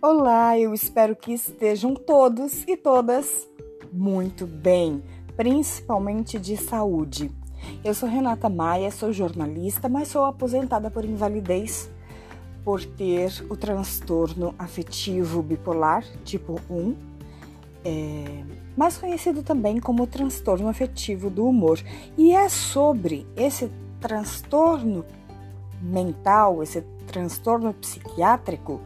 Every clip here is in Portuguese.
Olá, eu espero que estejam todos e todas muito bem, principalmente de saúde. Eu sou Renata Maia, sou jornalista, mas sou aposentada por invalidez por ter o transtorno afetivo bipolar tipo 1, é, mais conhecido também como transtorno afetivo do humor. E é sobre esse transtorno mental, esse transtorno psiquiátrico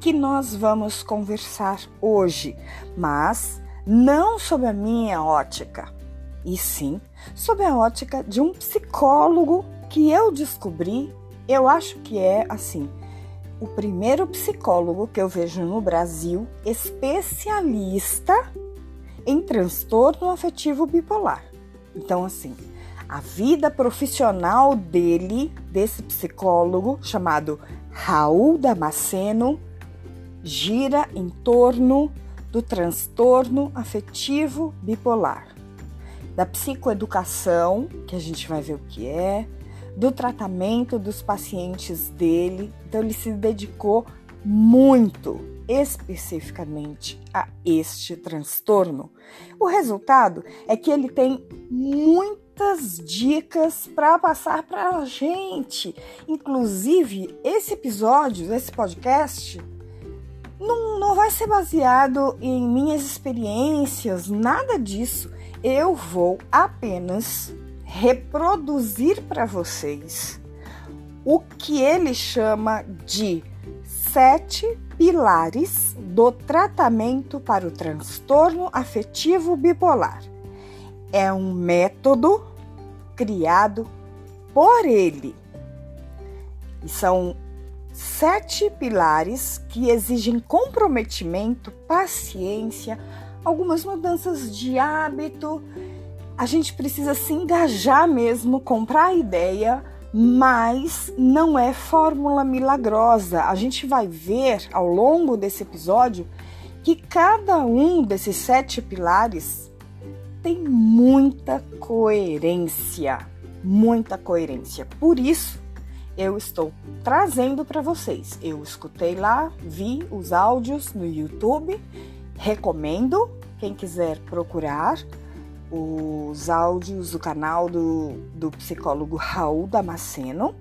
que nós vamos conversar hoje, mas não sob a minha ótica, e sim sob a ótica de um psicólogo que eu descobri, eu acho que é assim, o primeiro psicólogo que eu vejo no Brasil especialista em transtorno afetivo bipolar. Então, assim, a vida profissional dele, desse psicólogo chamado Raul Damasceno, gira em torno do transtorno afetivo bipolar, da psicoeducação, que a gente vai ver o que é, do tratamento dos pacientes dele. Então, ele se dedicou muito especificamente a este transtorno. O resultado é que ele tem muitas dicas para passar para a gente. Inclusive, esse episódio, esse podcast, não, não vai ser baseado em minhas experiências, nada disso. Eu vou apenas reproduzir para vocês o que ele chama de sete pilares do tratamento para o transtorno afetivo bipolar. É um método criado por ele. E são sete pilares que exigem comprometimento, paciência, algumas mudanças de hábito. A gente precisa se engajar mesmo, comprar a ideia, mas não é fórmula milagrosa. A gente vai ver ao longo desse episódio que cada um desses sete pilares tem muita coerência, muita coerência. Por isso, eu estou trazendo para vocês. Eu escutei lá, vi os áudios no YouTube, recomendo quem quiser procurar os áudios do canal do, do psicólogo Raul Damasceno.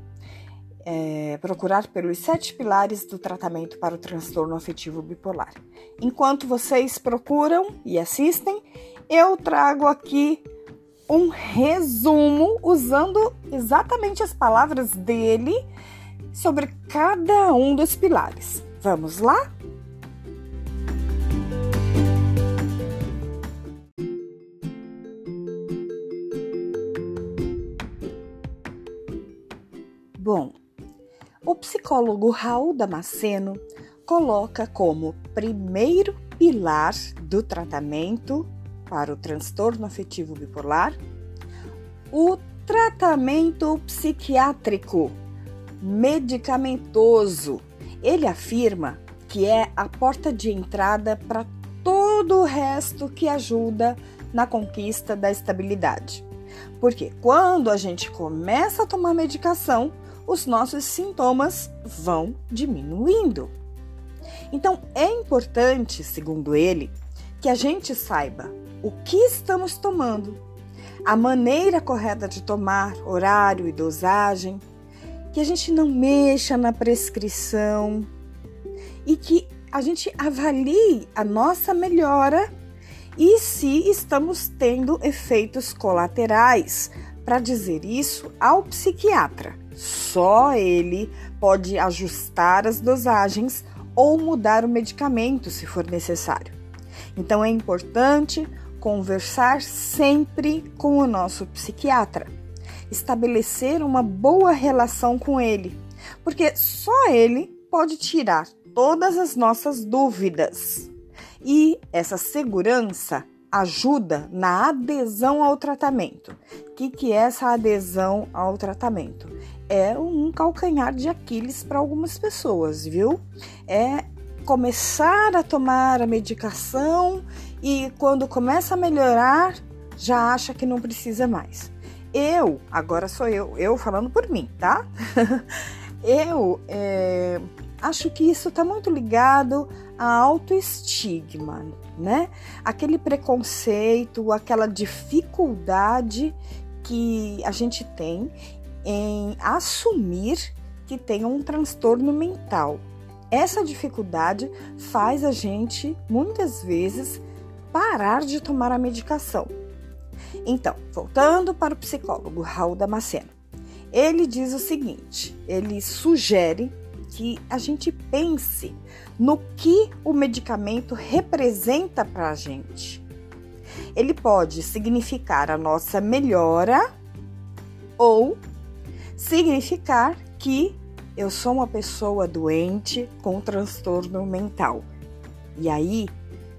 É, procurar pelos sete pilares do tratamento para o transtorno afetivo bipolar. Enquanto vocês procuram e assistem, eu trago aqui um resumo usando exatamente as palavras dele sobre cada um dos pilares. Vamos lá? Bom, o psicólogo Raul Damasceno coloca como primeiro pilar do tratamento para o transtorno afetivo bipolar, o tratamento psiquiátrico medicamentoso. Ele afirma que é a porta de entrada para todo o resto que ajuda na conquista da estabilidade. Porque quando a gente começa a tomar medicação, os nossos sintomas vão diminuindo. Então é importante, segundo ele, que a gente saiba o que estamos tomando, a maneira correta de tomar, horário e dosagem, que a gente não mexa na prescrição e que a gente avalie a nossa melhora e se estamos tendo efeitos colaterais. Para dizer isso ao psiquiatra, só ele pode ajustar as dosagens ou mudar o medicamento se for necessário. Então é importante conversar sempre com o nosso psiquiatra, estabelecer uma boa relação com ele, porque só ele pode tirar todas as nossas dúvidas. E essa segurança ajuda na adesão ao tratamento. O que, que é essa adesão ao tratamento? É um calcanhar de Aquiles para algumas pessoas, viu? É começar a tomar a medicação e quando começa a melhorar, já acha que não precisa mais. Eu, agora sou eu, eu falando por mim, tá? eu é, acho que isso está muito ligado a autoestigma, né? Aquele preconceito, aquela dificuldade que a gente tem em assumir que tem um transtorno mental. Essa dificuldade faz a gente muitas vezes parar de tomar a medicação. Então, voltando para o psicólogo Raul Damasceno, ele diz o seguinte: ele sugere que a gente pense no que o medicamento representa para a gente. Ele pode significar a nossa melhora ou significar que eu sou uma pessoa doente com transtorno mental. E aí,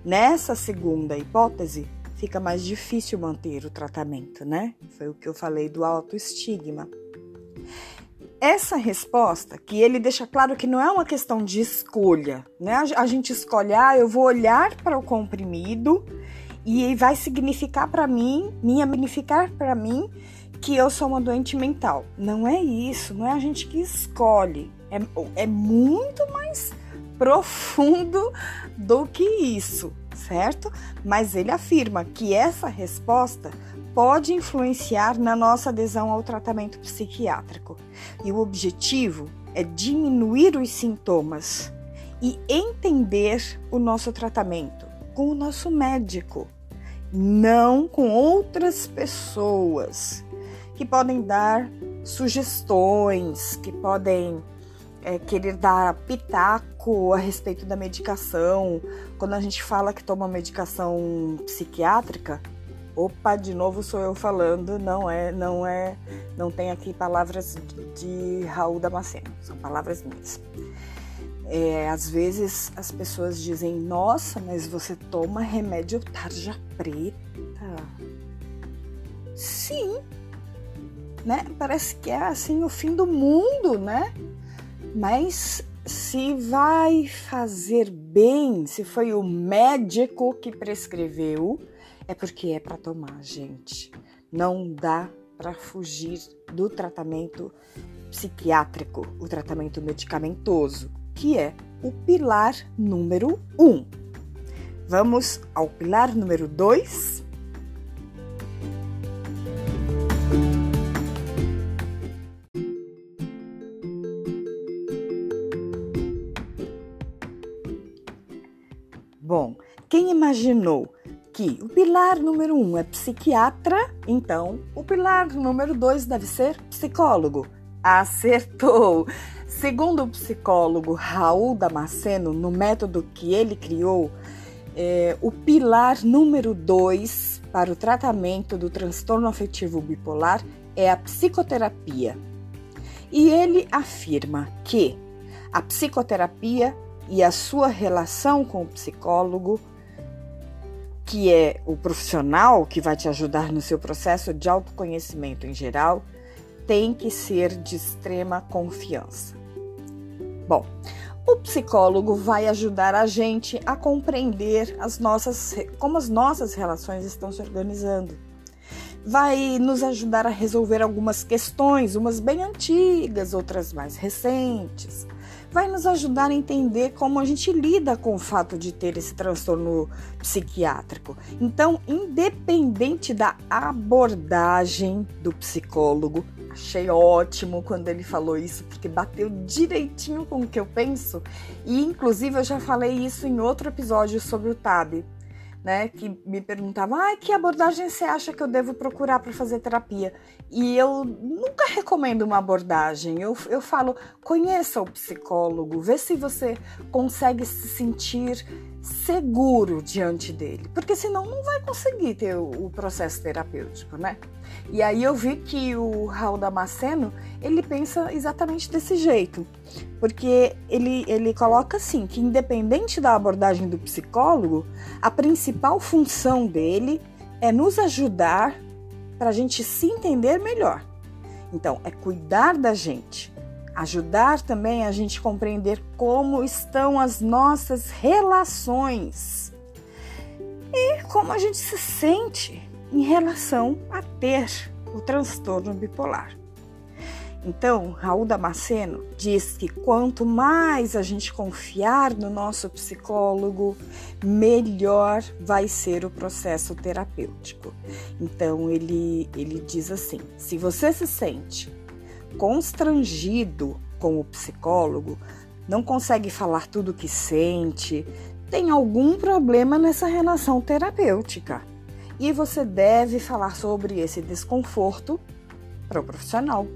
nessa segunda hipótese, fica mais difícil manter o tratamento, né? Foi o que eu falei do autoestigma. Essa resposta, que ele deixa claro que não é uma questão de escolha, né? A gente escolhe, ah, eu vou olhar para o comprimido e vai significar para mim, minha significar para mim que eu sou uma doente mental. Não é isso, não é a gente que escolhe. É, é muito mais profundo do que isso, certo? Mas ele afirma que essa resposta pode influenciar na nossa adesão ao tratamento psiquiátrico. E o objetivo é diminuir os sintomas e entender o nosso tratamento com o nosso médico, não com outras pessoas que podem dar sugestões, que podem é, querer dar pitaco a respeito da medicação. Quando a gente fala que toma medicação psiquiátrica, Opa, de novo sou eu falando, não é, não é, não tem aqui palavras de Raul Damasceno, são palavras minhas. É, às vezes as pessoas dizem, nossa, mas você toma remédio tarja preta. Sim, né? Parece que é assim o fim do mundo, né? Mas se vai fazer bem, se foi o médico que prescreveu, é porque é para tomar, gente. Não dá para fugir do tratamento psiquiátrico, o tratamento medicamentoso, que é o pilar número um. Vamos ao pilar número dois. Imaginou que o pilar número um é psiquiatra, então o pilar número dois deve ser psicólogo. Acertou! Segundo o psicólogo Raul Damasceno, no método que ele criou, é, o pilar número dois para o tratamento do transtorno afetivo bipolar é a psicoterapia. E ele afirma que a psicoterapia e a sua relação com o psicólogo que é o profissional que vai te ajudar no seu processo de autoconhecimento em geral, tem que ser de extrema confiança. Bom, o psicólogo vai ajudar a gente a compreender as nossas, como as nossas relações estão se organizando. Vai nos ajudar a resolver algumas questões, umas bem antigas, outras mais recentes vai nos ajudar a entender como a gente lida com o fato de ter esse transtorno psiquiátrico. Então, independente da abordagem do psicólogo, achei ótimo quando ele falou isso, porque bateu direitinho com o que eu penso, e inclusive eu já falei isso em outro episódio sobre o TAB né, que me perguntavam, ah, que abordagem você acha que eu devo procurar para fazer terapia? E eu nunca recomendo uma abordagem. Eu, eu falo, conheça o psicólogo, vê se você consegue se sentir seguro diante dele, porque senão não vai conseguir ter o, o, processo terapêutico, né? E aí eu vi que o Raul Damasceno, ele pensa exatamente desse jeito, porque ele, ele coloca assim, que independente da abordagem do psicólogo, a principal função dele é nos ajudar para a gente se entender melhor. Então, é cuidar da gente, ajudar também a gente compreender como estão as nossas relações. E como a gente se sente em relação a ter o transtorno bipolar. Então, Raul Damasceno diz que quanto mais a gente confiar no nosso psicólogo, melhor vai ser o processo terapêutico. Então, ele, ele diz assim: se você se sente constrangido com o psicólogo, não consegue falar tudo o que sente, tem algum problema nessa relação terapêutica. E você deve falar sobre esse desconforto para o profissional.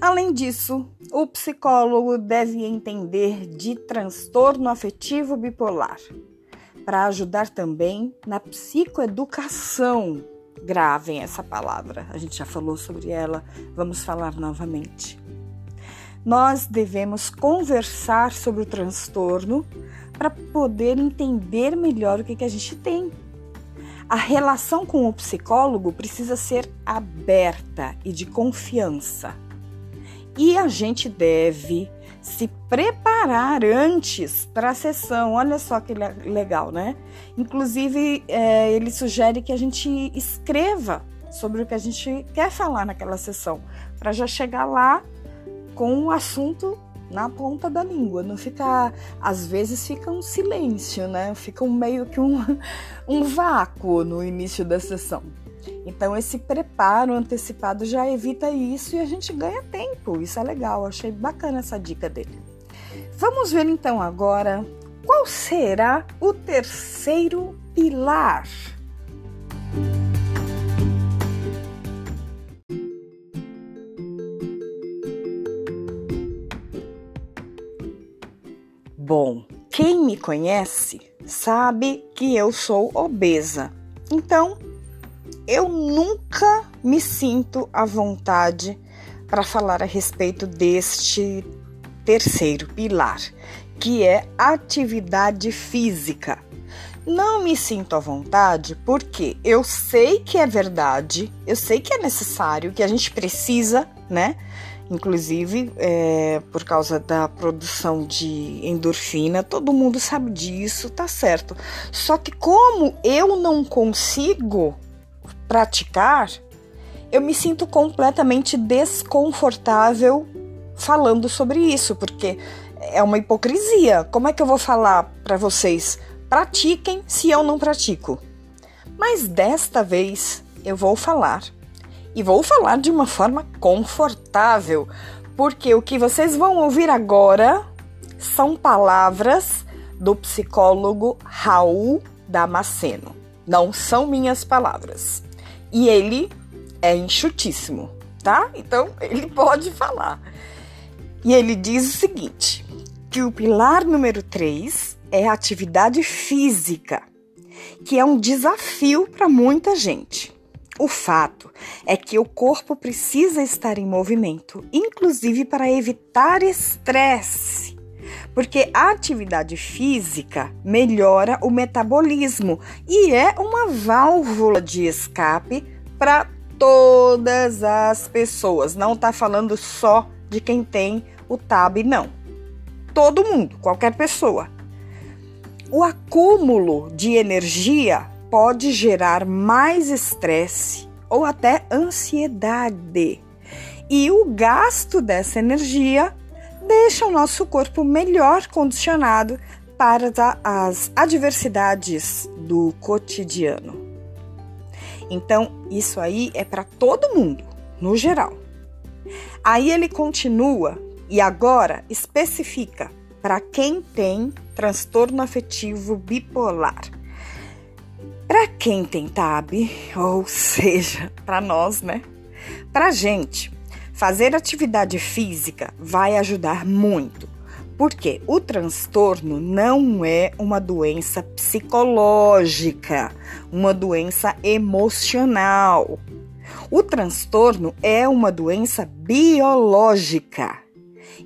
Além disso, o psicólogo deve entender de transtorno afetivo bipolar para ajudar também na psicoeducação. Gravem essa palavra, a gente já falou sobre ela, vamos falar novamente. Nós devemos conversar sobre o transtorno para poder entender melhor o que, que a gente tem. A relação com o psicólogo precisa ser aberta e de confiança e a gente deve se preparar antes para a sessão. Olha só que legal, né? Inclusive, é, ele sugere que a gente escreva sobre o que a gente quer falar naquela sessão, para já chegar lá com o assunto na ponta da língua, não ficar, às vezes fica um silêncio, né? Fica um meio que um, um vácuo no início da sessão. Então, esse preparo antecipado já evita isso e a gente ganha tempo. Isso é legal, achei bacana essa dica dele. Vamos ver então agora qual será o terceiro pilar. Bom, quem me conhece sabe que eu sou obesa. Então, eu nunca me sinto à vontade para falar a respeito deste terceiro pilar, que é atividade física. Não me sinto à vontade porque eu sei que é verdade, eu sei que é necessário, que a gente precisa, né? Inclusive, é, por causa da produção de endorfina, todo mundo sabe disso, tá certo. Só que, como eu não consigo praticar, eu me sinto completamente desconfortável falando sobre isso, porque é uma hipocrisia. Como é que eu vou falar para vocês pratiquem se eu não pratico? Mas desta vez eu vou falar. E vou falar de uma forma confortável, porque o que vocês vão ouvir agora são palavras do psicólogo Raul Damasceno. Não são minhas palavras. E ele é enxutíssimo, tá? Então ele pode falar. E ele diz o seguinte: que o pilar número 3 é a atividade física, que é um desafio para muita gente. O fato é que o corpo precisa estar em movimento, inclusive para evitar estresse porque a atividade física melhora o metabolismo e é uma válvula de escape para todas as pessoas. Não está falando só de quem tem o TAB, não. Todo mundo, qualquer pessoa. O acúmulo de energia pode gerar mais estresse ou até ansiedade. E o gasto dessa energia deixa o nosso corpo melhor condicionado para as adversidades do cotidiano. Então, isso aí é para todo mundo, no geral. Aí ele continua e agora especifica para quem tem transtorno afetivo bipolar. Para quem tem TAB, ou seja, para nós, né? Para gente, Fazer atividade física vai ajudar muito, porque o transtorno não é uma doença psicológica, uma doença emocional. O transtorno é uma doença biológica.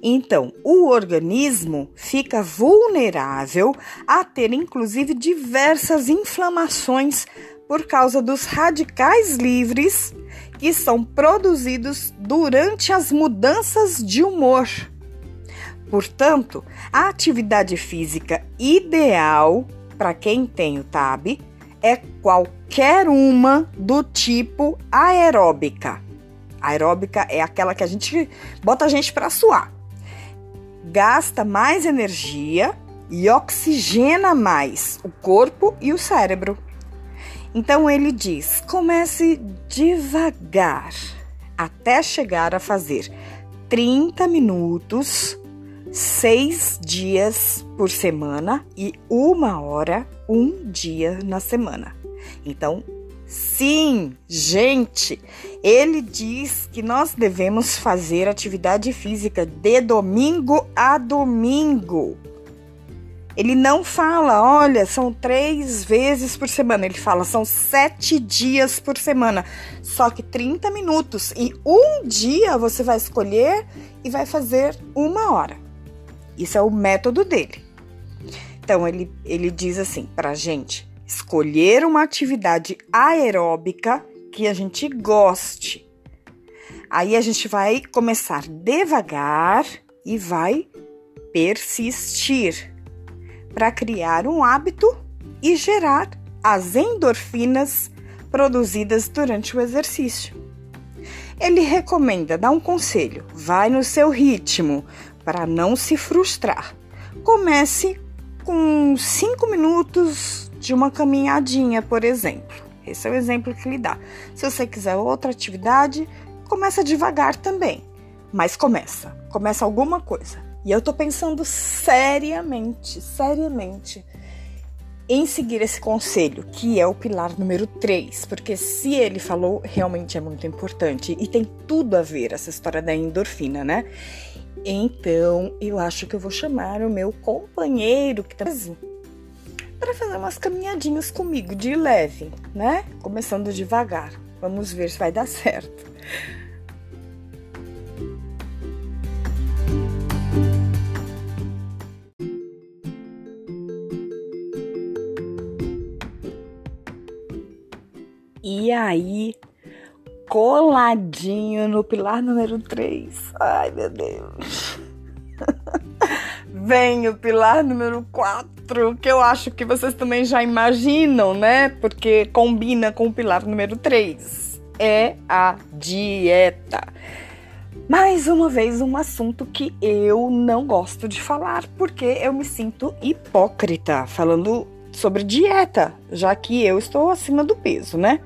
Então, o organismo fica vulnerável a ter inclusive diversas inflamações por causa dos radicais livres que são produzidos durante as mudanças de humor. Portanto, a atividade física ideal para quem tem o TAB é qualquer uma do tipo aeróbica. Aeróbica é aquela que a gente bota a gente para suar. Gasta mais energia e oxigena mais o corpo e o cérebro. Então ele diz: comece devagar até chegar a fazer 30 minutos, seis dias por semana e uma hora, um dia na semana. Então, sim, gente, ele diz que nós devemos fazer atividade física de domingo a domingo. Ele não fala, olha, são três vezes por semana. Ele fala, são sete dias por semana. Só que 30 minutos. E um dia você vai escolher e vai fazer uma hora. Isso é o método dele. Então, ele, ele diz assim pra gente: escolher uma atividade aeróbica que a gente goste. Aí a gente vai começar devagar e vai persistir para criar um hábito e gerar as endorfinas produzidas durante o exercício. Ele recomenda dar um conselho: vai no seu ritmo para não se frustrar. Comece com 5 minutos de uma caminhadinha, por exemplo. Esse é o exemplo que ele dá. Se você quiser outra atividade, começa devagar também, mas começa, começa alguma coisa. E eu tô pensando seriamente, seriamente em seguir esse conselho, que é o pilar número 3, porque se ele falou, realmente é muito importante e tem tudo a ver essa história da endorfina, né? Então, eu acho que eu vou chamar o meu companheiro que tá para fazer umas caminhadinhas comigo de leve, né? Começando devagar. Vamos ver se vai dar certo. E aí, coladinho no pilar número 3. Ai, meu Deus. Vem o pilar número 4, que eu acho que vocês também já imaginam, né? Porque combina com o pilar número 3. É a dieta. Mais uma vez, um assunto que eu não gosto de falar, porque eu me sinto hipócrita falando sobre dieta, já que eu estou acima do peso, né?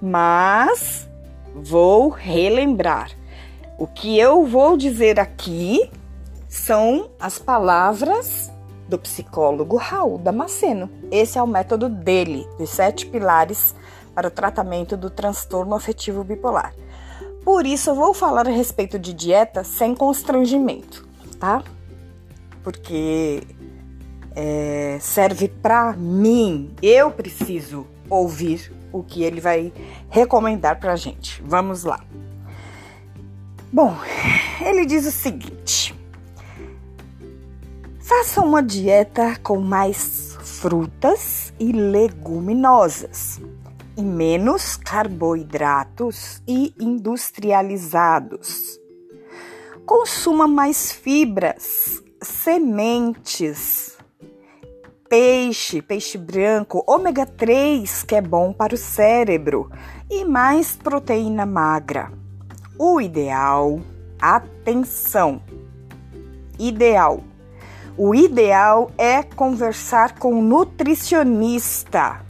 Mas vou relembrar. O que eu vou dizer aqui são as palavras do psicólogo Raul Damasceno. Esse é o método dele, dos sete pilares para o tratamento do transtorno afetivo bipolar. Por isso, eu vou falar a respeito de dieta sem constrangimento, tá? Porque é, serve para mim. Eu preciso ouvir o que ele vai recomendar para gente. Vamos lá. Bom, ele diz o seguinte: faça uma dieta com mais frutas e leguminosas e menos carboidratos e industrializados. Consuma mais fibras, sementes, peixe, peixe branco, ômega 3, que é bom para o cérebro, e mais proteína magra. O ideal, atenção, ideal. O ideal é conversar com um nutricionista.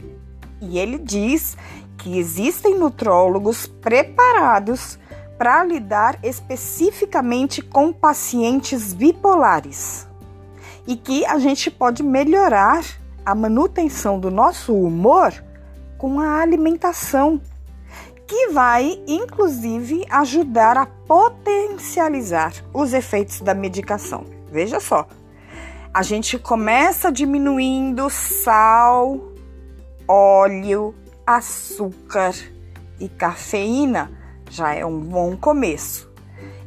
E ele diz que existem nutrólogos preparados para lidar especificamente com pacientes bipolares e que a gente pode melhorar a manutenção do nosso humor com a alimentação, que vai inclusive ajudar a potencializar os efeitos da medicação. Veja só, a gente começa diminuindo sal, óleo, açúcar e cafeína, já é um bom começo.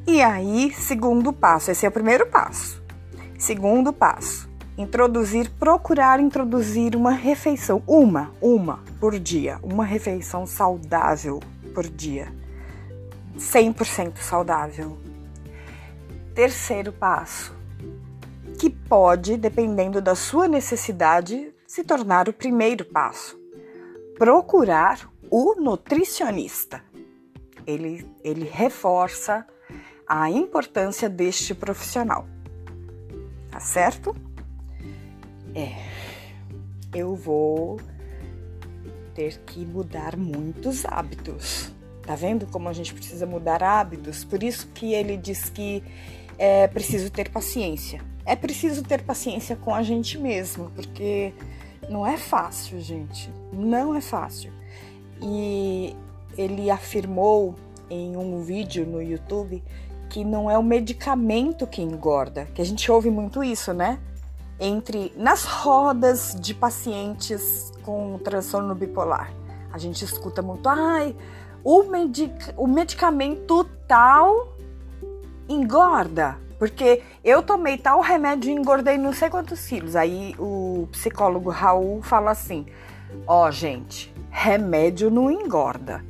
E aí, segundo passo, esse é o primeiro passo. Segundo passo: introduzir, procurar introduzir uma refeição, uma, uma por dia, uma refeição saudável por dia. 100% saudável. Terceiro passo, que pode, dependendo da sua necessidade, se tornar o primeiro passo. Procurar o nutricionista. ele, ele reforça a importância deste profissional. Tá certo? É, eu vou ter que mudar muitos hábitos. Tá vendo como a gente precisa mudar hábitos? Por isso que ele diz que é preciso ter paciência. É preciso ter paciência com a gente mesmo, porque não é fácil, gente. Não é fácil. E ele afirmou em um vídeo no YouTube que não é o medicamento que engorda, que a gente ouve muito isso, né? Entre nas rodas de pacientes com transtorno bipolar. A gente escuta muito, ai, o, medic o medicamento tal engorda, porque eu tomei tal remédio e engordei não sei quantos quilos. Aí o psicólogo Raul fala assim: ó, oh, gente, remédio não engorda.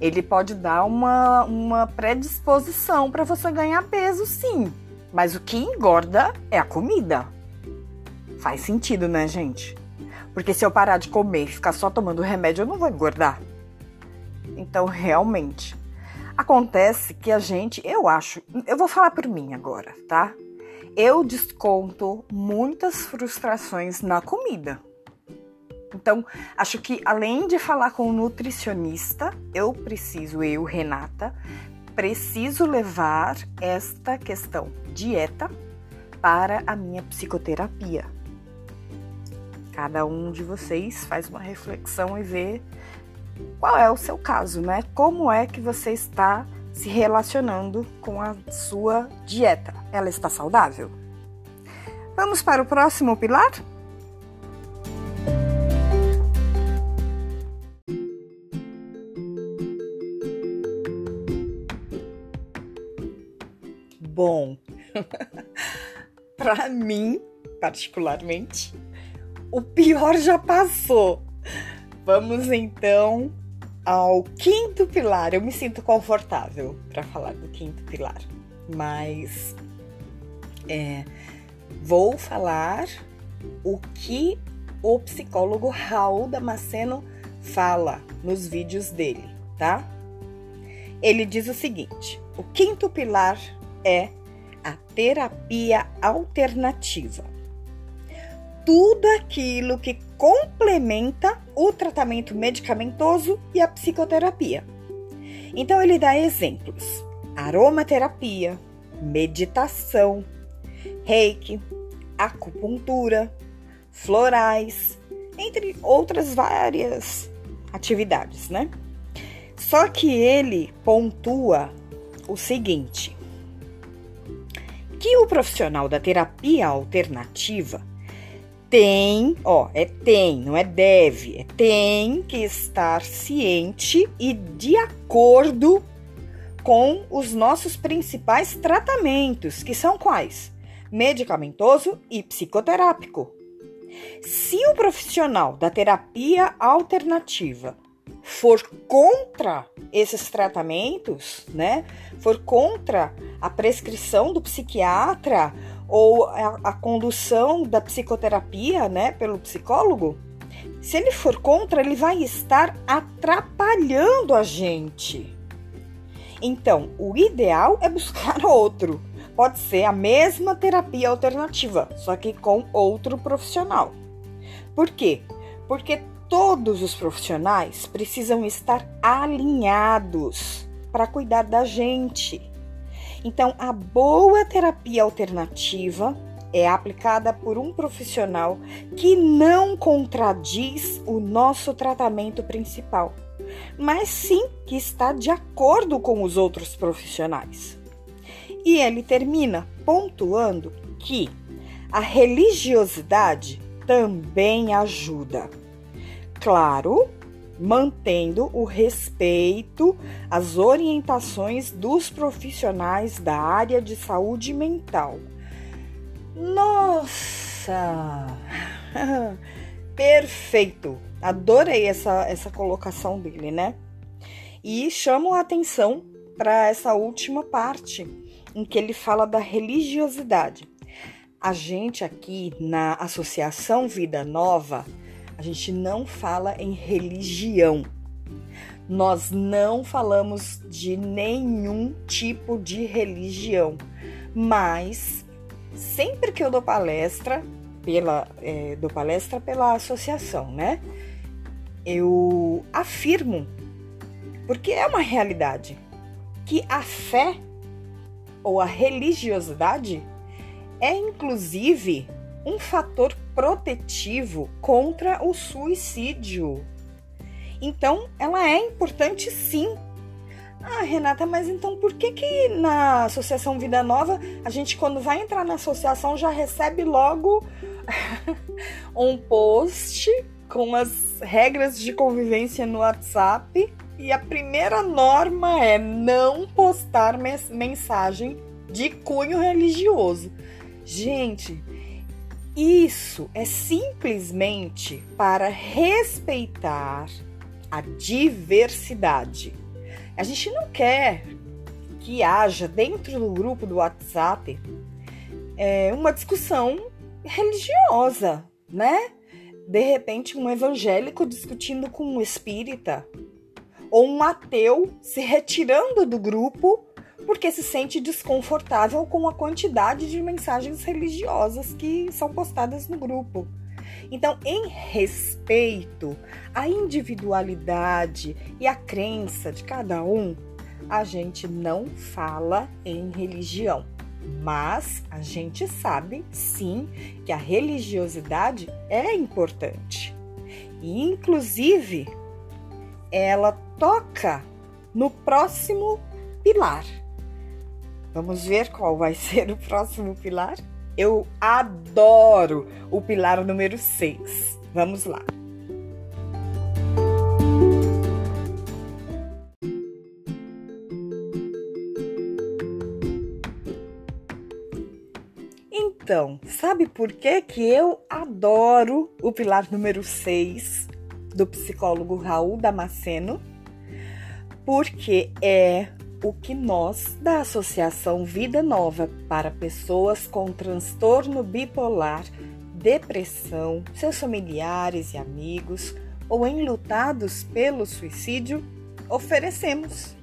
Ele pode dar uma, uma predisposição para você ganhar peso, sim. Mas o que engorda é a comida. Faz sentido, né, gente? Porque se eu parar de comer e ficar só tomando remédio, eu não vou engordar. Então, realmente, acontece que a gente, eu acho, eu vou falar por mim agora, tá? Eu desconto muitas frustrações na comida. Então, acho que além de falar com o nutricionista, eu preciso, eu, Renata, preciso levar esta questão dieta para a minha psicoterapia. Cada um de vocês faz uma reflexão e vê qual é o seu caso, né? Como é que você está se relacionando com a sua dieta? Ela está saudável? Vamos para o próximo pilar? Bom, para mim, particularmente, o pior já passou. Vamos então ao quinto pilar. Eu me sinto confortável para falar do quinto pilar, mas é, vou falar o que o psicólogo Raul Damasceno fala nos vídeos dele, tá? Ele diz o seguinte: o quinto pilar é a terapia alternativa. Tudo aquilo que complementa o tratamento medicamentoso e a psicoterapia. Então ele dá exemplos: aromaterapia, meditação, reiki, acupuntura, florais, entre outras várias atividades, né? Só que ele pontua o seguinte: que o profissional da terapia alternativa tem, ó, é tem, não é deve, é tem que estar ciente e de acordo com os nossos principais tratamentos, que são quais? Medicamentoso e psicoterápico. Se o profissional da terapia alternativa for contra esses tratamentos, né? For contra a prescrição do psiquiatra ou a, a condução da psicoterapia, né, pelo psicólogo, se ele for contra, ele vai estar atrapalhando a gente. Então, o ideal é buscar outro. Pode ser a mesma terapia alternativa, só que com outro profissional. Por quê? Porque todos os profissionais precisam estar alinhados para cuidar da gente. Então, a boa terapia alternativa é aplicada por um profissional que não contradiz o nosso tratamento principal, mas sim que está de acordo com os outros profissionais. E ele termina pontuando que a religiosidade também ajuda. Claro, mantendo o respeito às orientações dos profissionais da área de saúde mental. Nossa! Perfeito! Adorei essa, essa colocação dele, né? E chamo a atenção para essa última parte, em que ele fala da religiosidade. A gente aqui na Associação Vida Nova a gente não fala em religião. Nós não falamos de nenhum tipo de religião, mas sempre que eu dou palestra, pela, é, dou palestra pela associação, né? Eu afirmo, porque é uma realidade, que a fé ou a religiosidade é inclusive um fator protetivo contra o suicídio. Então, ela é importante sim. Ah, Renata, mas então por que que na Associação Vida Nova a gente quando vai entrar na associação já recebe logo um post com as regras de convivência no WhatsApp e a primeira norma é não postar mensagem de cunho religioso. Gente, isso é simplesmente para respeitar a diversidade. A gente não quer que haja dentro do grupo do WhatsApp é, uma discussão religiosa, né? De repente, um evangélico discutindo com um espírita, ou um ateu se retirando do grupo porque se sente desconfortável com a quantidade de mensagens religiosas que são postadas no grupo. Então, em respeito à individualidade e à crença de cada um, a gente não fala em religião. Mas a gente sabe sim que a religiosidade é importante. E, inclusive, ela toca no próximo pilar, Vamos ver qual vai ser o próximo pilar? Eu adoro o pilar número 6. Vamos lá. Então, sabe por que, que eu adoro o pilar número 6 do psicólogo Raul Damasceno? Porque é o que nós, da Associação Vida Nova para Pessoas com Transtorno Bipolar, Depressão, seus familiares e amigos ou enlutados pelo suicídio, oferecemos.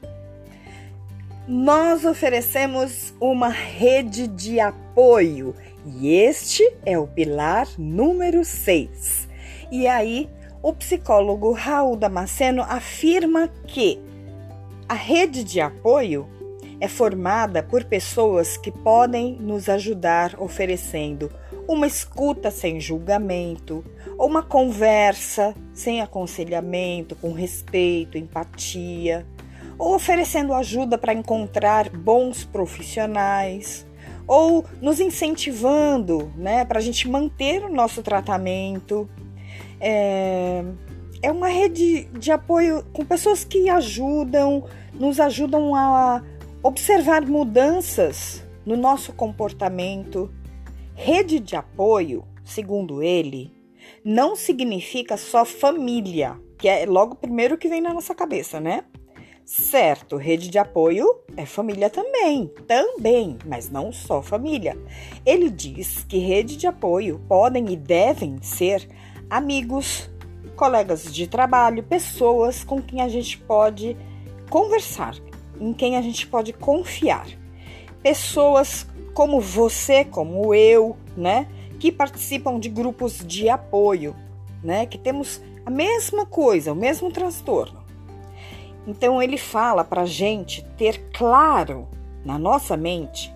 Nós oferecemos uma rede de apoio e este é o pilar número 6. E aí, o psicólogo Raul Damasceno afirma que a rede de apoio é formada por pessoas que podem nos ajudar oferecendo uma escuta sem julgamento, ou uma conversa sem aconselhamento, com respeito, empatia, ou oferecendo ajuda para encontrar bons profissionais, ou nos incentivando né, para a gente manter o nosso tratamento. É, é uma rede de apoio com pessoas que ajudam, nos ajudam a observar mudanças no nosso comportamento. Rede de apoio, segundo ele, não significa só família, que é logo o primeiro que vem na nossa cabeça, né? Certo, rede de apoio é família também, também, mas não só família. Ele diz que rede de apoio podem e devem ser amigos, colegas de trabalho, pessoas com quem a gente pode conversar, em quem a gente pode confiar. Pessoas como você, como eu, né, que participam de grupos de apoio, né, que temos a mesma coisa, o mesmo transtorno. Então ele fala para a gente ter claro na nossa mente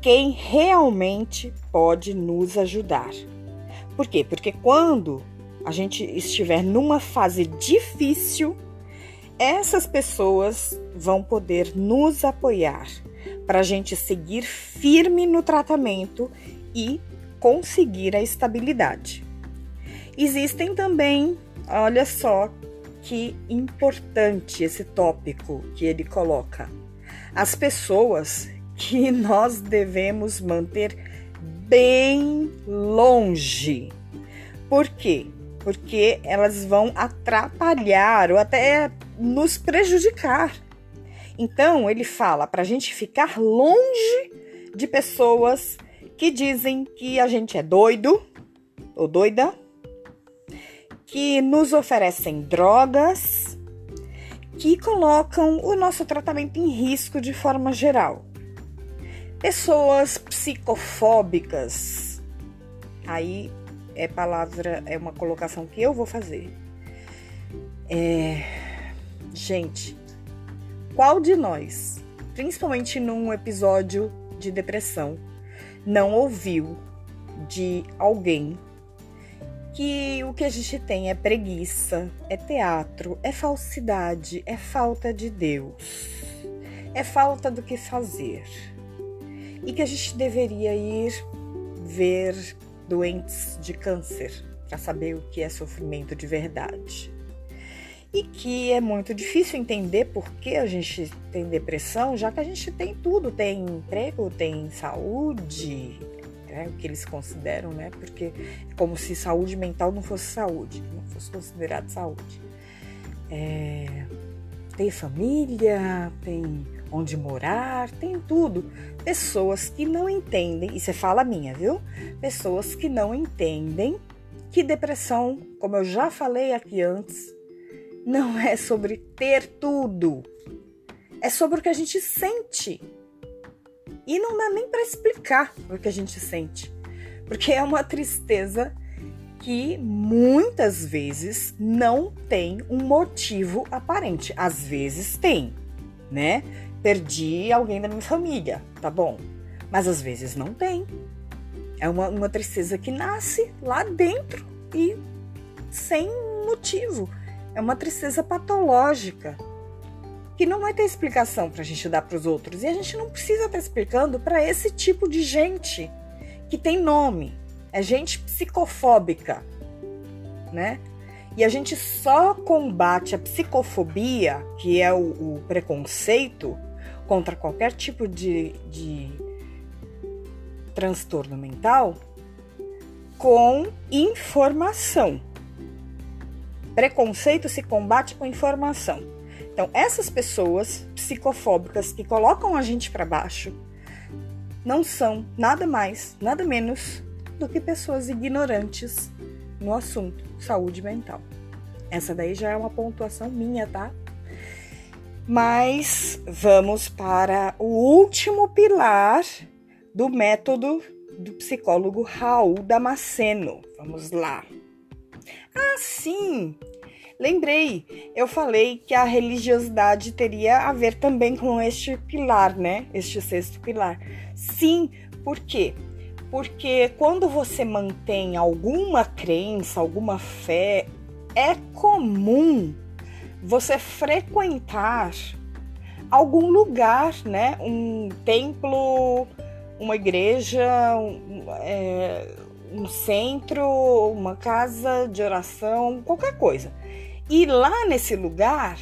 quem realmente pode nos ajudar. Por quê? Porque quando a gente estiver numa fase difícil, essas pessoas vão poder nos apoiar para a gente seguir firme no tratamento e conseguir a estabilidade. Existem também, olha só que importante esse tópico que ele coloca, as pessoas que nós devemos manter bem longe. Por quê? Porque elas vão atrapalhar ou até nos prejudicar. Então, ele fala para a gente ficar longe de pessoas que dizem que a gente é doido ou doida, que nos oferecem drogas, que colocam o nosso tratamento em risco de forma geral. Pessoas psicofóbicas. Aí é palavra, é uma colocação que eu vou fazer. É, gente, qual de nós, principalmente num episódio de depressão, não ouviu de alguém que o que a gente tem é preguiça, é teatro, é falsidade, é falta de Deus, é falta do que fazer. E que a gente deveria ir ver doentes de câncer para saber o que é sofrimento de verdade. E que é muito difícil entender por que a gente tem depressão, já que a gente tem tudo, tem emprego, tem saúde, né, o que eles consideram, né? Porque é como se saúde mental não fosse saúde, não fosse considerado saúde. É, tem família, tem onde morar, tem tudo. Pessoas que não entendem, e você fala minha, viu? Pessoas que não entendem que depressão, como eu já falei aqui antes, não é sobre ter tudo. É sobre o que a gente sente. E não dá nem para explicar o que a gente sente, porque é uma tristeza que muitas vezes não tem um motivo aparente. Às vezes tem, né? Perdi alguém da minha família, tá bom. Mas às vezes não tem. É uma, uma tristeza que nasce lá dentro e sem motivo. É uma tristeza patológica que não vai ter explicação para a gente dar para os outros. E a gente não precisa estar tá explicando para esse tipo de gente que tem nome. É gente psicofóbica, né? E a gente só combate a psicofobia, que é o, o preconceito contra qualquer tipo de, de transtorno mental, com informação. Preconceito se combate com informação. Então, essas pessoas psicofóbicas que colocam a gente para baixo não são nada mais, nada menos do que pessoas ignorantes no assunto saúde mental. Essa daí já é uma pontuação minha, tá? Mas vamos para o último pilar do método do psicólogo Raul Damasceno. Vamos lá. Ah, sim! Lembrei, eu falei que a religiosidade teria a ver também com este pilar, né? Este sexto pilar. Sim, por quê? Porque quando você mantém alguma crença, alguma fé, é comum você frequentar algum lugar, né? Um templo, uma igreja, um, é, um centro, uma casa de oração, qualquer coisa. E lá nesse lugar,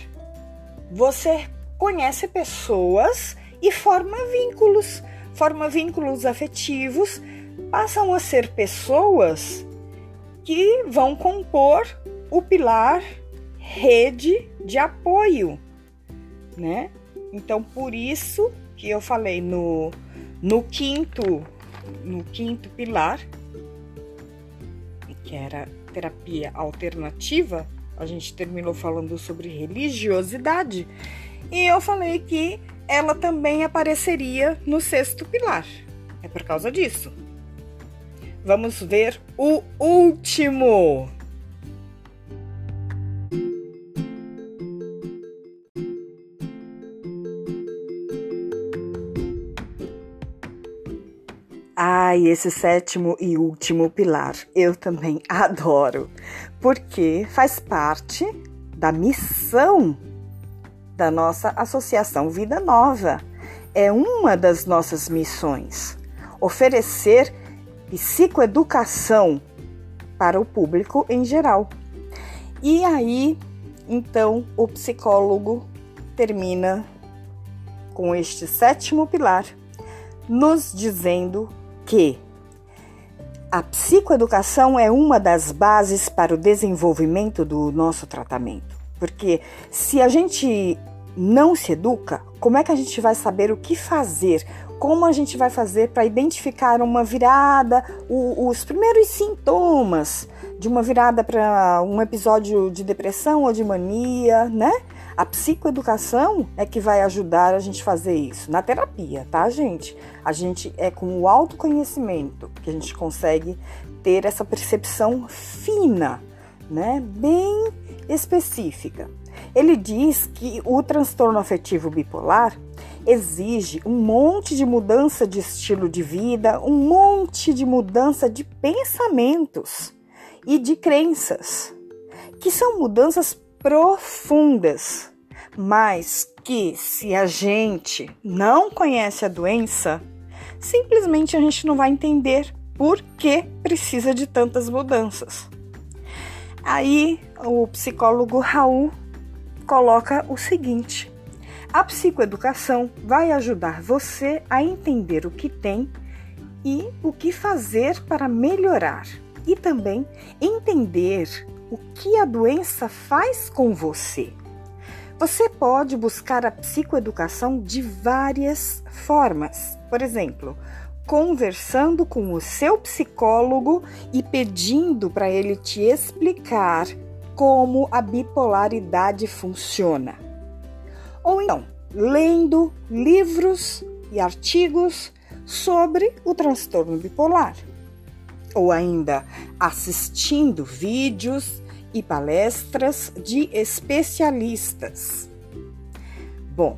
você conhece pessoas e forma vínculos, forma vínculos afetivos, passam a ser pessoas que vão compor o pilar rede de apoio, né? Então, por isso que eu falei no, no quinto no quinto pilar, que era terapia alternativa, a gente terminou falando sobre religiosidade e eu falei que ela também apareceria no sexto pilar. É por causa disso. Vamos ver o último. Ai, esse sétimo e último pilar eu também adoro, porque faz parte da missão da nossa Associação Vida Nova. É uma das nossas missões oferecer psicoeducação para o público em geral. E aí, então, o psicólogo termina com este sétimo pilar, nos dizendo que a psicoeducação é uma das bases para o desenvolvimento do nosso tratamento. Porque se a gente não se educa, como é que a gente vai saber o que fazer? Como a gente vai fazer para identificar uma virada, os primeiros sintomas de uma virada para um episódio de depressão ou de mania, né? A psicoeducação é que vai ajudar a gente a fazer isso na terapia, tá, gente? A gente é com o autoconhecimento que a gente consegue ter essa percepção fina, né? Bem específica. Ele diz que o transtorno afetivo bipolar exige um monte de mudança de estilo de vida, um monte de mudança de pensamentos e de crenças, que são mudanças profundas, mas que se a gente não conhece a doença, simplesmente a gente não vai entender por que precisa de tantas mudanças. Aí o psicólogo Raul coloca o seguinte: a psicoeducação vai ajudar você a entender o que tem e o que fazer para melhorar, e também entender o que a doença faz com você. Você pode buscar a psicoeducação de várias formas. Por exemplo, conversando com o seu psicólogo e pedindo para ele te explicar como a bipolaridade funciona. Ou então, lendo livros e artigos sobre o transtorno bipolar ou ainda assistindo vídeos e palestras de especialistas. Bom,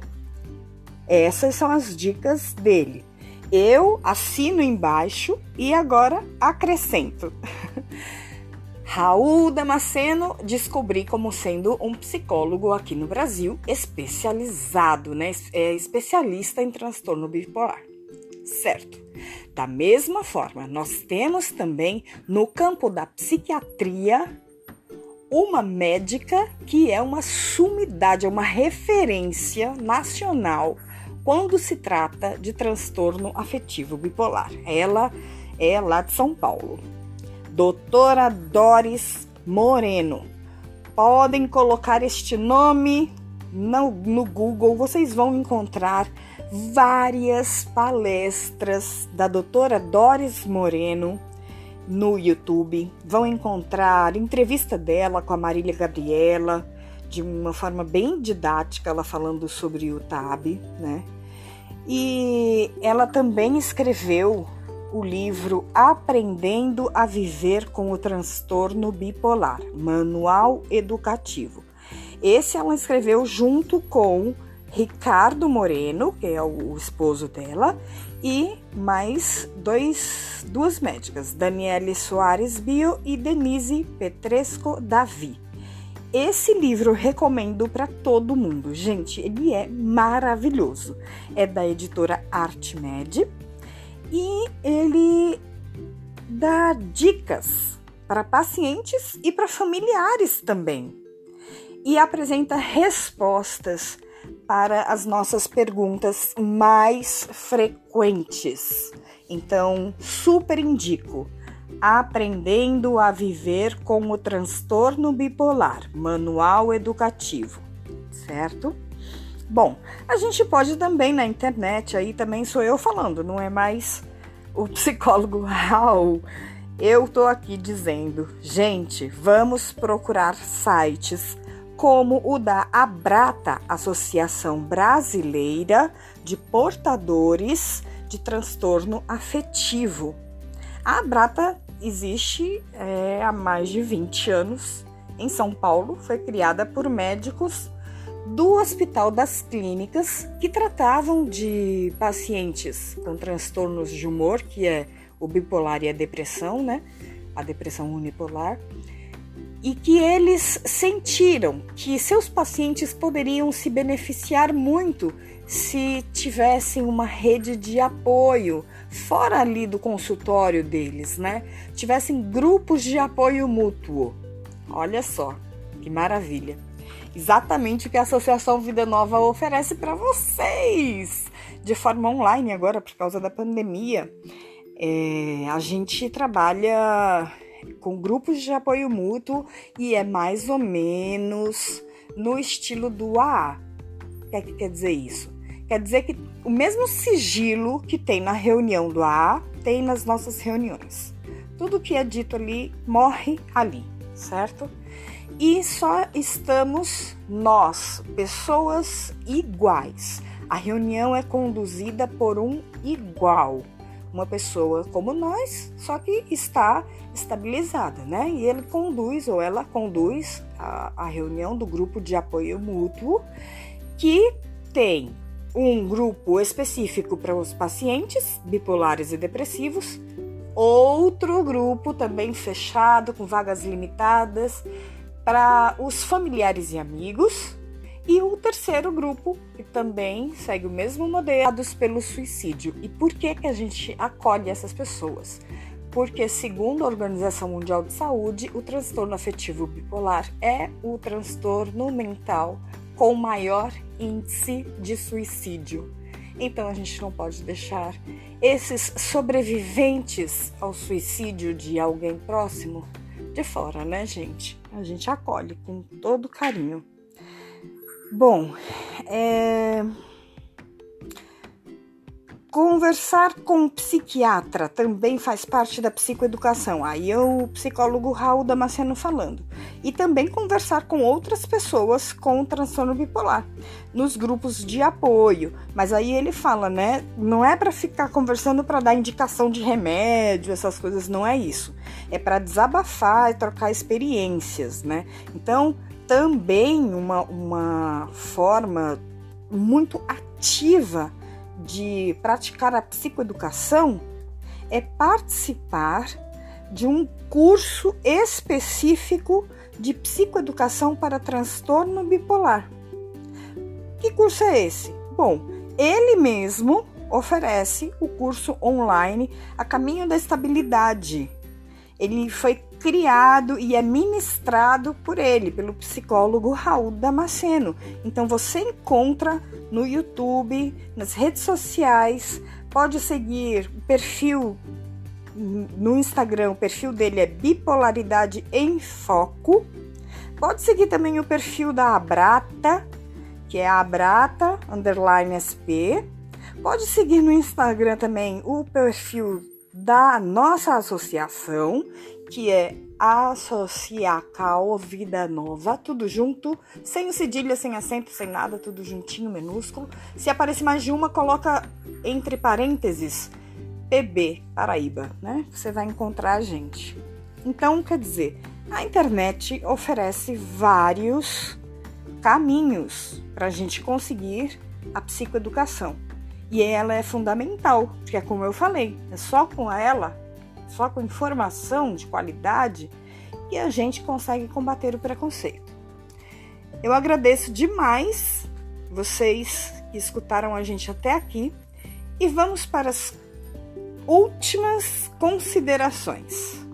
essas são as dicas dele. Eu assino embaixo e agora acrescento. Raul Damasceno descobri como sendo um psicólogo aqui no Brasil, especializado, né? É especialista em transtorno bipolar. Certo. Da mesma forma, nós temos também no campo da psiquiatria uma médica que é uma sumidade, é uma referência nacional quando se trata de transtorno afetivo bipolar. Ela é lá de São Paulo. Doutora Doris Moreno. Podem colocar este nome no, no Google, vocês vão encontrar várias palestras da doutora Doris Moreno no YouTube. Vão encontrar entrevista dela com a Marília Gabriela, de uma forma bem didática, ela falando sobre o TAB, né? E ela também escreveu o livro Aprendendo a Viver com o Transtorno Bipolar, Manual Educativo. Esse ela escreveu junto com Ricardo Moreno, que é o esposo dela, e mais dois, duas médicas, Daniele Soares Bio e Denise Petresco Davi. Esse livro eu recomendo para todo mundo, gente, ele é maravilhoso. É da editora ArtMed e ele dá dicas para pacientes e para familiares também. E apresenta respostas para as nossas perguntas mais frequentes. Então, super indico Aprendendo a Viver com o Transtorno Bipolar, Manual Educativo, certo? Bom, a gente pode também na internet, aí também sou eu falando, não é mais o psicólogo Raul. Eu tô aqui dizendo, gente, vamos procurar sites como o da Abrata, Associação Brasileira de Portadores de Transtorno Afetivo. A Abrata existe é, há mais de 20 anos em São Paulo, foi criada por médicos do Hospital das Clínicas que tratavam de pacientes com transtornos de humor, que é o bipolar e a depressão, né? A depressão unipolar e que eles sentiram que seus pacientes poderiam se beneficiar muito se tivessem uma rede de apoio fora ali do consultório deles, né? Tivessem grupos de apoio mútuo. Olha só, que maravilha. Exatamente o que a Associação Vida Nova oferece para vocês de forma online agora por causa da pandemia. É, a gente trabalha com grupos de apoio mútuo e é mais ou menos no estilo do AA. O que, é que quer dizer isso? Quer dizer que o mesmo sigilo que tem na reunião do AA tem nas nossas reuniões. Tudo que é dito ali morre ali, certo? e só estamos nós, pessoas iguais. A reunião é conduzida por um igual, uma pessoa como nós, só que está estabilizada, né? E ele conduz ou ela conduz a, a reunião do grupo de apoio mútuo, que tem um grupo específico para os pacientes bipolares e depressivos, outro grupo também fechado, com vagas limitadas, para os familiares e amigos, e o terceiro grupo, que também segue o mesmo modelo, pelo suicídio. E por que, que a gente acolhe essas pessoas? Porque, segundo a Organização Mundial de Saúde, o transtorno afetivo bipolar é o transtorno mental com maior índice de suicídio. Então a gente não pode deixar esses sobreviventes ao suicídio de alguém próximo de fora, né, gente? A gente acolhe com todo carinho. Bom, é... Conversar com um psiquiatra também faz parte da psicoeducação. Aí é o psicólogo Raul Damasceno falando. E também conversar com outras pessoas com transtorno bipolar, nos grupos de apoio. Mas aí ele fala, né? Não é para ficar conversando para dar indicação de remédio, essas coisas, não é isso. É para desabafar e trocar experiências, né? Então, também uma, uma forma muito ativa de praticar a psicoeducação é participar de um curso específico de psicoeducação para transtorno bipolar. Que curso é esse? Bom, ele mesmo oferece o curso online A Caminho da Estabilidade. Ele foi criado e é ministrado por ele, pelo psicólogo Raul Damasceno. Então você encontra no YouTube, nas redes sociais, pode seguir o perfil no Instagram, o perfil dele é Bipolaridade em Foco. Pode seguir também o perfil da Abrata, que é Abrata underline SP. Pode seguir no Instagram também o perfil da nossa associação, que é Associacal Vida Nova, tudo junto, sem cedilha, sem acento, sem nada, tudo juntinho, minúsculo. Se aparecer mais de uma, coloca entre parênteses PB Paraíba, né? Você vai encontrar a gente. Então, quer dizer, a internet oferece vários caminhos para a gente conseguir a psicoeducação. E ela é fundamental, porque, como eu falei, é só com ela só com informação de qualidade que a gente consegue combater o preconceito. Eu agradeço demais vocês que escutaram a gente até aqui e vamos para as últimas considerações.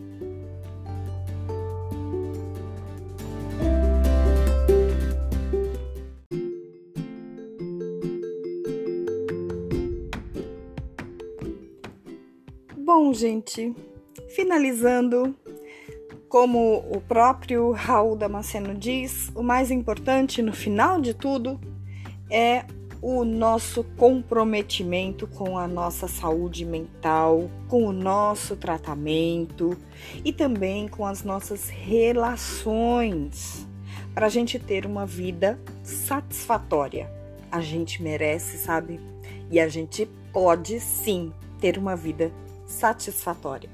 Gente, finalizando, como o próprio Raul Damasceno diz, o mais importante no final de tudo é o nosso comprometimento com a nossa saúde mental, com o nosso tratamento e também com as nossas relações, para a gente ter uma vida satisfatória. A gente merece, sabe? E a gente pode sim ter uma vida satisfatória.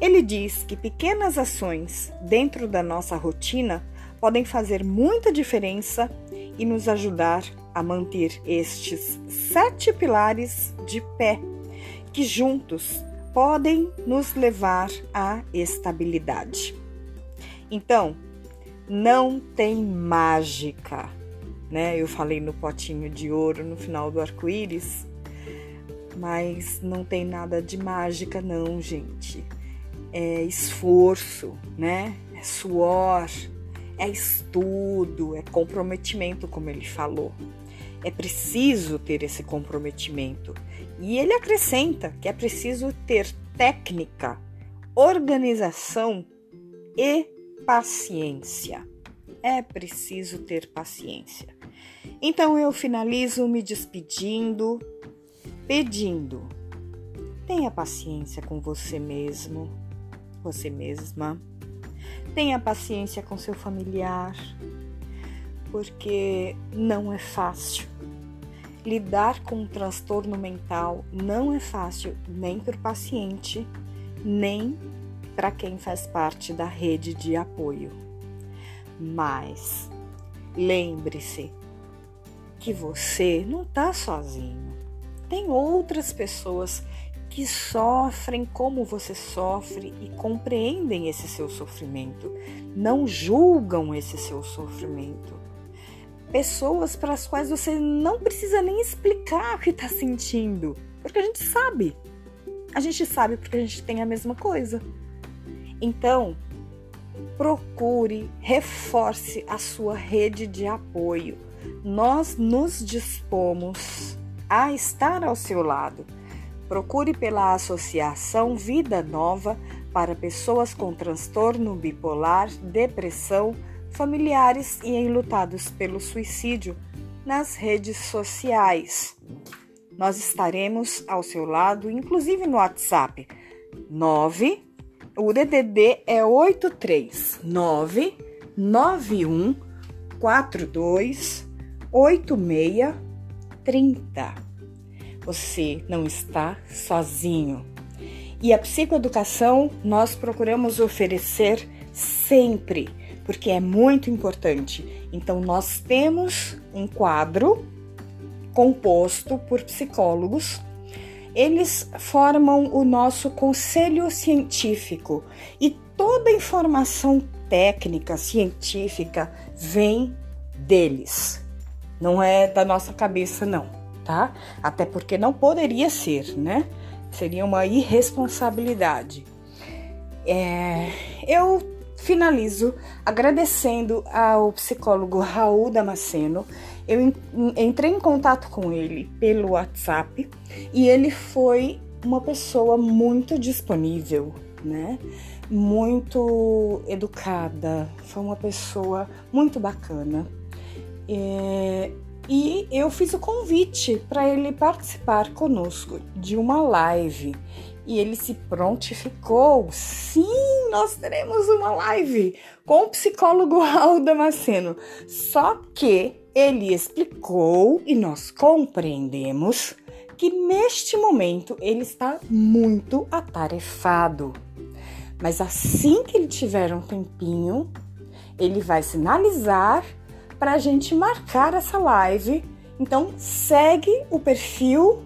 Ele diz que pequenas ações dentro da nossa rotina podem fazer muita diferença e nos ajudar a manter estes sete pilares de pé, que juntos podem nos levar à estabilidade. Então, não tem mágica, né? Eu falei no potinho de ouro no final do arco-íris, mas não tem nada de mágica, não, gente. É esforço, né? É suor, é estudo, é comprometimento, como ele falou. É preciso ter esse comprometimento. E ele acrescenta que é preciso ter técnica, organização e paciência. É preciso ter paciência. Então eu finalizo me despedindo pedindo. Tenha paciência com você mesmo, você mesma. Tenha paciência com seu familiar, porque não é fácil. Lidar com um transtorno mental não é fácil nem para o paciente, nem para quem faz parte da rede de apoio. Mas lembre-se que você não está sozinho. Tem outras pessoas que sofrem como você sofre e compreendem esse seu sofrimento, não julgam esse seu sofrimento. Pessoas para as quais você não precisa nem explicar o que está sentindo, porque a gente sabe. A gente sabe porque a gente tem a mesma coisa. Então, procure, reforce a sua rede de apoio. Nós nos dispomos a estar ao seu lado. Procure pela Associação Vida Nova para pessoas com transtorno bipolar, depressão, familiares e enlutados pelo suicídio nas redes sociais. Nós estaremos ao seu lado, inclusive no WhatsApp 9 o DDD é 839 91 42 86 30. Você não está sozinho. E a psicoeducação nós procuramos oferecer sempre, porque é muito importante. Então, nós temos um quadro composto por psicólogos eles formam o nosso conselho científico e toda informação técnica, científica, vem deles. Não é da nossa cabeça, não, tá? Até porque não poderia ser, né? Seria uma irresponsabilidade. É, eu finalizo agradecendo ao psicólogo Raul Damasceno eu entrei em contato com ele pelo WhatsApp e ele foi uma pessoa muito disponível, né? Muito educada, foi uma pessoa muito bacana. É, e eu fiz o convite para ele participar conosco de uma live. E ele se prontificou. Sim, nós teremos uma live com o psicólogo Raul Damasceno. Só que ele explicou e nós compreendemos que neste momento ele está muito atarefado. Mas assim que ele tiver um tempinho, ele vai sinalizar para a gente marcar essa live. Então segue o perfil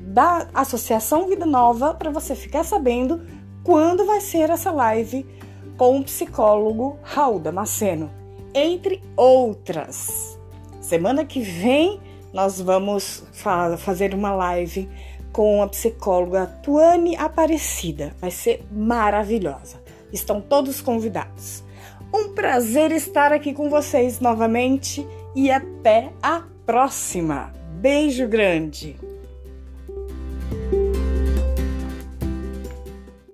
da Associação Vida Nova para você ficar sabendo quando vai ser essa live com o psicólogo Raul Damasceno entre outras. Semana que vem nós vamos fa fazer uma live com a psicóloga Tuane Aparecida. Vai ser maravilhosa. Estão todos convidados. Um prazer estar aqui com vocês novamente e até a próxima. Beijo grande!